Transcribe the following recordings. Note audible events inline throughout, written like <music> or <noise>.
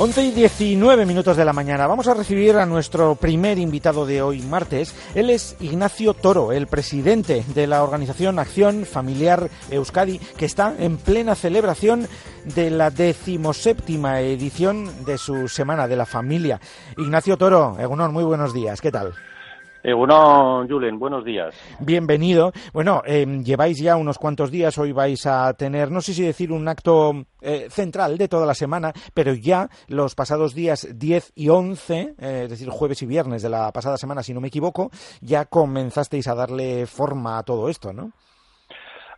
11 y 19 minutos de la mañana. Vamos a recibir a nuestro primer invitado de hoy, martes. Él es Ignacio Toro, el presidente de la organización Acción Familiar Euskadi, que está en plena celebración de la decimoséptima edición de su Semana de la Familia. Ignacio Toro, Egunor, muy buenos días. ¿Qué tal? Eh, bueno, Julen, buenos días. Bienvenido. Bueno, eh, lleváis ya unos cuantos días, hoy vais a tener, no sé si decir un acto eh, central de toda la semana, pero ya los pasados días 10 y 11, es decir, jueves y viernes de la pasada semana, si no me equivoco, ya comenzasteis a darle forma a todo esto, ¿no?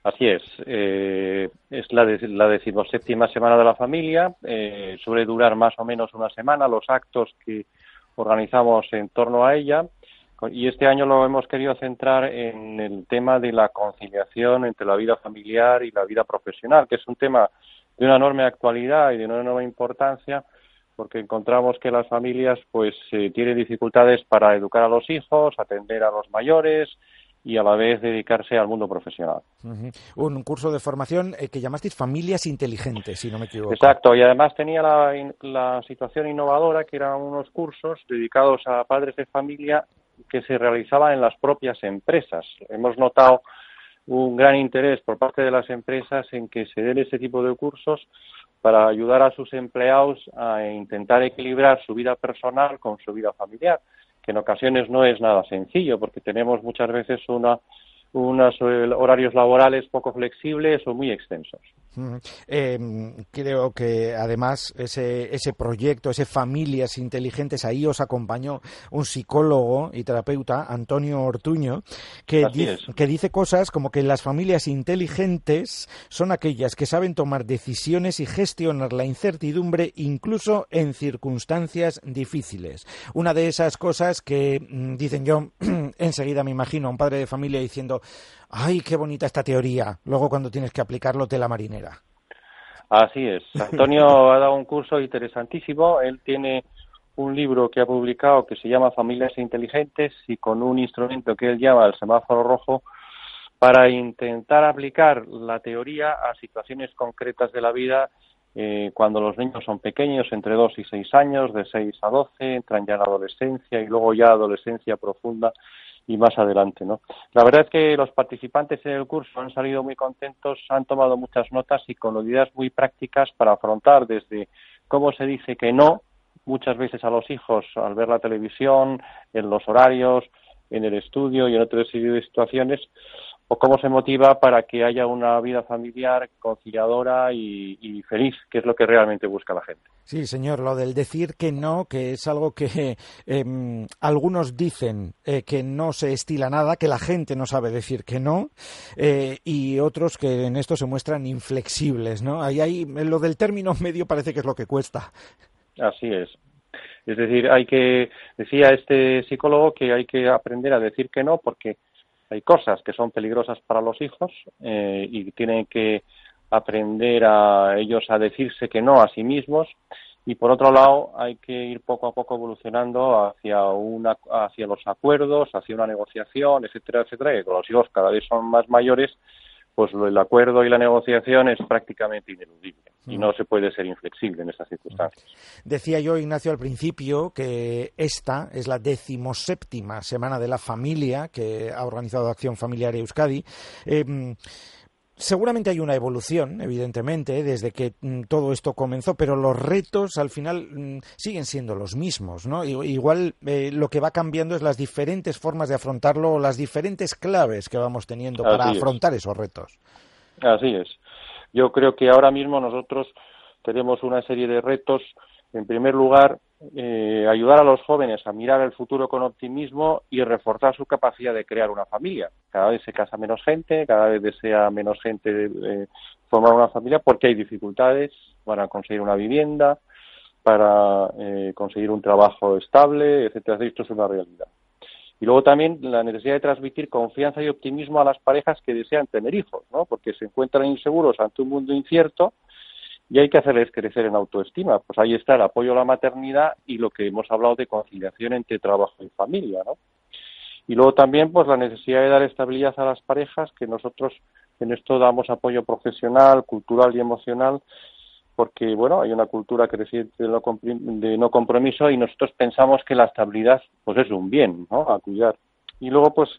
Así es. es la, la decimoséptima semana de la familia. suele durar más o menos una semana los actos que organizamos en torno a ella y este año lo hemos querido centrar en el tema de la conciliación entre la vida familiar y la vida profesional, que es un tema de una enorme actualidad y de una enorme importancia, porque encontramos que las familias pues eh, tienen dificultades para educar a los hijos, atender a los mayores, y a la vez dedicarse al mundo profesional. Un curso de formación eh, que llamasteis Familias Inteligentes, si no me equivoco. Exacto, y además tenía la, la situación innovadora que eran unos cursos dedicados a padres de familia que se realizaba en las propias empresas. Hemos notado un gran interés por parte de las empresas en que se den ese tipo de cursos para ayudar a sus empleados a intentar equilibrar su vida personal con su vida familiar, que en ocasiones no es nada sencillo porque tenemos muchas veces una unos eh, horarios laborales poco flexibles o muy extensos. Em, creo que además ese, ese proyecto, ese Familias Inteligentes, ahí os acompañó un psicólogo y terapeuta, Antonio Ortuño, que, que dice cosas como que las familias inteligentes son aquellas que saben tomar decisiones y gestionar la incertidumbre incluso en circunstancias difíciles. Una de esas cosas que mm, dicen yo, <clears throat> enseguida me imagino a un padre de familia diciendo ay, qué bonita esta teoría. Luego cuando tienes que aplicarlo, te la marinera. Así es. <laughs> Antonio ha dado un curso interesantísimo. Él tiene un libro que ha publicado que se llama Familias Inteligentes y con un instrumento que él llama el semáforo rojo para intentar aplicar la teoría a situaciones concretas de la vida eh, cuando los niños son pequeños, entre 2 y 6 años, de 6 a 12, entran ya en adolescencia y luego ya adolescencia profunda y más adelante, ¿no? La verdad es que los participantes en el curso han salido muy contentos, han tomado muchas notas y con ideas muy prácticas para afrontar desde cómo se dice que no muchas veces a los hijos al ver la televisión, en los horarios, en el estudio y en otra serie de situaciones, o cómo se motiva para que haya una vida familiar conciliadora y, feliz, que es lo que realmente busca la gente. Sí, señor, lo del decir que no, que es algo que <laughs> em, algunos dicen eh, que no se estila nada, que la gente no sabe decir que no, eh, y otros que en esto se muestran inflexibles, ¿no? Ahí, ahí, lo del término <laughs> medio parece que es lo que cuesta. Así es. Es decir, hay que, decía este psicólogo que hay que aprender a decir que no porque hay cosas que son peligrosas para los hijos eh, y tienen que aprender a ellos a decirse que no a sí mismos. Y por otro lado hay que ir poco a poco evolucionando hacia una hacia los acuerdos hacia una negociación etcétera etcétera que con los hijos cada vez son más mayores pues el acuerdo y la negociación es prácticamente ineludible y no se puede ser inflexible en esas circunstancias. Decía yo, Ignacio, al principio que esta es la decimoséptima Semana de la Familia que ha organizado Acción Familiar Euskadi. Em, Seguramente hay una evolución, evidentemente, desde que mm, todo esto comenzó, pero los retos al final mm, siguen siendo los mismos, ¿no? Igual eh, lo que va cambiando es las diferentes formas de afrontarlo o las diferentes claves que vamos teniendo para afrontar esos retos. Así es. Yo creo que ahora mismo nosotros tenemos una serie de retos. En primer lugar, eh, ayudar a los jóvenes a mirar el futuro con optimismo y reforzar su capacidad de crear una familia. Cada vez se casa menos gente, cada vez desea menos gente eh, formar una familia porque hay dificultades para conseguir una vivienda, para eh, conseguir un trabajo estable, etcétera. Esto es una realidad. Y luego también la necesidad de transmitir confianza y optimismo a las parejas que desean tener hijos, ¿no? Porque se encuentran inseguros ante un mundo incierto y hay que hacerles crecer en autoestima. Pues ahí está el apoyo a la maternidad y lo que hemos hablado de conciliación entre trabajo y familia, ¿no? Y luego también, pues la necesidad de dar estabilidad a las parejas, que nosotros en esto damos apoyo profesional, cultural y emocional porque bueno, hay una cultura creciente de no compromiso y nosotros pensamos que la estabilidad pues es un bien, ¿no? A cuidar. Y luego pues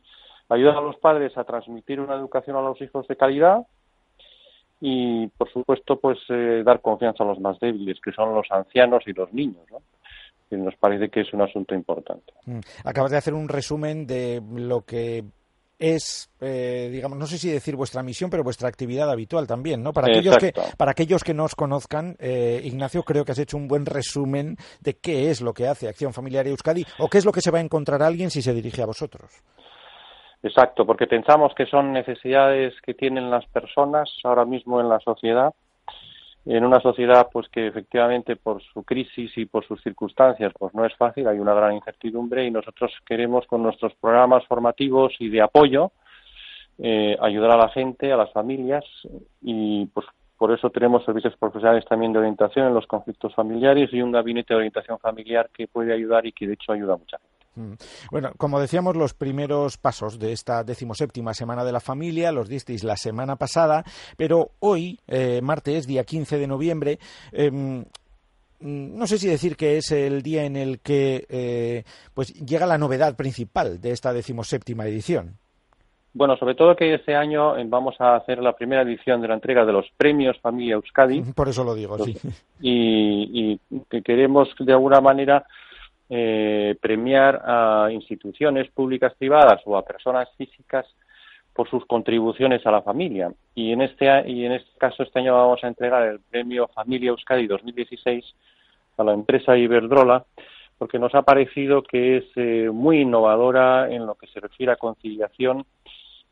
ayudar a los padres a transmitir una educación a los hijos de calidad y por supuesto pues eh, dar confianza a los más débiles, que son los ancianos y los niños, ¿no? que nos parece que es un asunto importante. Mm. Acabas de hacer un resumen de lo que es, eh, digamos, no sé si decir vuestra misión, pero vuestra actividad habitual también, ¿no? Para aquellos que, para aquellos que no os conozcan, eh, Ignacio, creo que has hecho un buen resumen de qué es lo que hace Acción Familiar Euskadi o qué es lo que se va a encontrar alguien si se dirige a vosotros. Exacto, porque pensamos que son necesidades que tienen las personas ahora mismo en la sociedad en una sociedad pues que efectivamente por su crisis y por sus circunstancias pues no es fácil, hay una gran incertidumbre y nosotros queremos con nuestros programas formativos y de apoyo eh, ayudar a la gente, a las familias y pues por eso tenemos servicios profesionales también de orientación en los conflictos familiares y un gabinete de orientación familiar que puede ayudar y que de hecho ayuda a mucha. Mm. Bueno, como decíamos, los primeros pasos de esta decimoséptima Semana de la Familia los disteis la semana pasada, pero hoy, eh, martes, día 15 de noviembre, em, no sé si decir que es el día en el que eh, pues llega la novedad principal de esta decimoséptima edición. Bueno, sobre todo que este año eh, vamos a hacer la primera edición de la entrega de los premios Familia Euskadi. Por eso lo digo, sí. y que queremos de alguna manera eh, premiar a instituciones públicas privadas o a personas físicas por sus contribuciones a la familia. Y en este, y en este caso, este año vamos a entregar el premio Familia Euskadi 2016 a la empresa Iberdrola, porque nos ha parecido que es eh, muy innovadora en lo que se refiere a conciliación.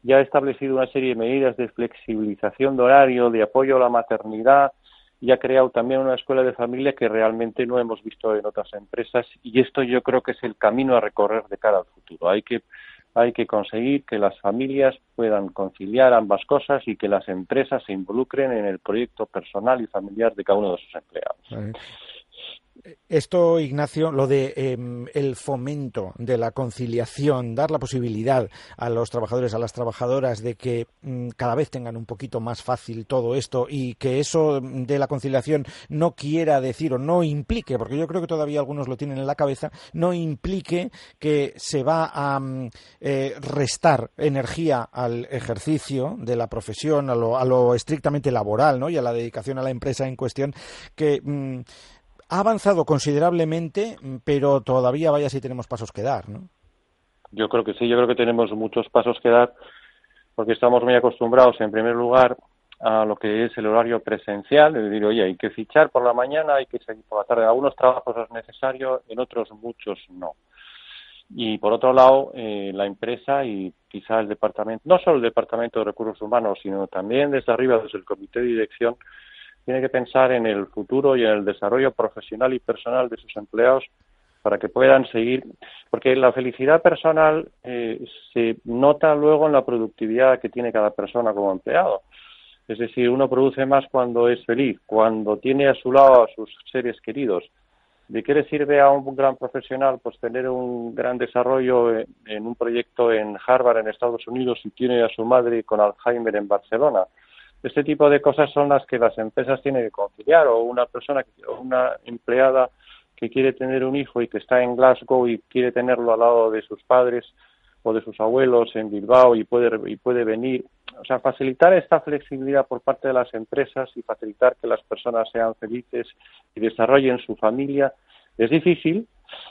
Ya ha establecido una serie de medidas de flexibilización de horario, de apoyo a la maternidad, y ha creado también una escuela de familia que realmente no hemos visto en otras empresas y esto yo creo que es el camino a recorrer de cara al futuro. Hay que hay que conseguir que las familias puedan conciliar ambas cosas y que las empresas se involucren en el proyecto personal y familiar de cada uno de sus empleados. Esto, Ignacio, lo de em, el fomento de la conciliación, dar la posibilidad a los trabajadores, a las trabajadoras de que mm, cada vez tengan un poquito más fácil todo esto y que eso de la conciliación no quiera decir o no implique, porque yo creo que todavía algunos lo tienen en la cabeza, no implique que se va a mm, eh, restar energía al ejercicio de la profesión, a lo, a lo, estrictamente laboral, ¿no? Y a la dedicación a la empresa en cuestión que mm, ha avanzado considerablemente, pero todavía vaya si tenemos pasos que dar, ¿no? Yo creo que sí, yo creo que tenemos muchos pasos que dar porque estamos muy acostumbrados, en primer lugar, a lo que es el horario presencial, es decir, oye, hay que fichar por la mañana, hay que seguir por la tarde. En algunos trabajos es necesario, en otros muchos no. Y por otro lado, eh, la empresa y quizá el departamento, no solo el departamento de recursos humanos, sino también desde arriba, desde el comité de dirección, tiene que pensar en el futuro y en el desarrollo profesional y personal de sus empleados para que puedan seguir, porque la felicidad personal eh, se nota luego en la productividad que tiene cada persona como empleado. Es decir, uno produce más cuando es feliz, cuando tiene a su lado a sus seres queridos. ¿De qué le sirve a un gran profesional pues tener un gran desarrollo en un proyecto en Harvard en Estados Unidos y tiene a su madre con Alzheimer en Barcelona? Este tipo de cosas son las que las empresas tienen que conciliar o una persona, o una empleada que quiere tener un hijo y que está en Glasgow y quiere tenerlo al lado de sus padres o de sus abuelos en Bilbao y puede y puede venir, o sea, facilitar esta flexibilidad por parte de las empresas y facilitar que las personas sean felices y desarrollen su familia es difícil,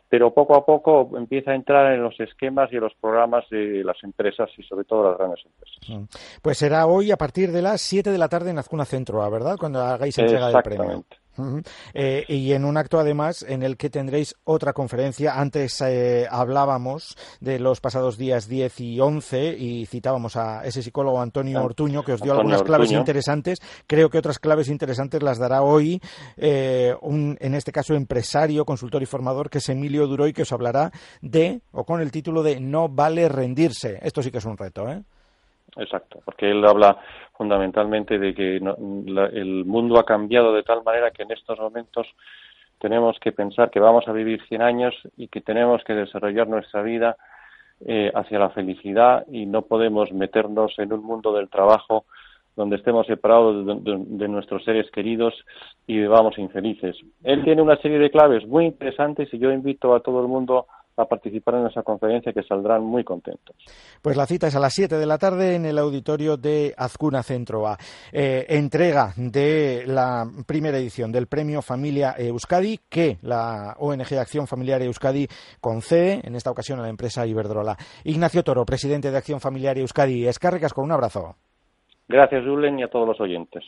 pero poco a poco empieza a entrar en los esquemas y en los programas de las empresas y sobre todo las grandes empresas. Mm. Pues será hoy a partir de las 7 de la tarde en Azcuna Centro, ¿verdad? Cuando hagáis entrega del premio. Eh, y en un acto además en el que tendréis otra conferencia. Antes eh, hablábamos de los pasados días 10 y 11 y citábamos a ese psicólogo Antonio Ortuño que os dio algunas claves interesantes. Creo que otras claves interesantes las dará hoy eh, un, en este caso, empresario, consultor y formador que es Emilio Duroy que os hablará de, o con el título de No vale rendirse. Esto sí que es un reto, ¿eh? Exacto, porque él habla fundamentalmente de que el mundo ha cambiado de tal manera que en estos momentos tenemos que pensar que vamos a vivir 100 años y que tenemos que desarrollar nuestra vida eh, hacia la felicidad y no podemos meternos en un mundo del trabajo donde estemos separados de, nuestros seres queridos y vivamos infelices. Él tiene una serie de claves muy interesantes y yo invito a todo el mundo a participar en esa conferencia que saldrán muy contentos. Pues la cita es a las 7 de la tarde en el auditorio de Azcuna Centro A. Eh, entrega de la primera edición del premio Familia Euskadi que la ONG Acción Familiar Euskadi concede en esta ocasión a la empresa Iberdrola. Ignacio Toro, presidente de Acción Familiar Euskadi. Escárregas con un abrazo. Gracias, Julen, y a todos los oyentes.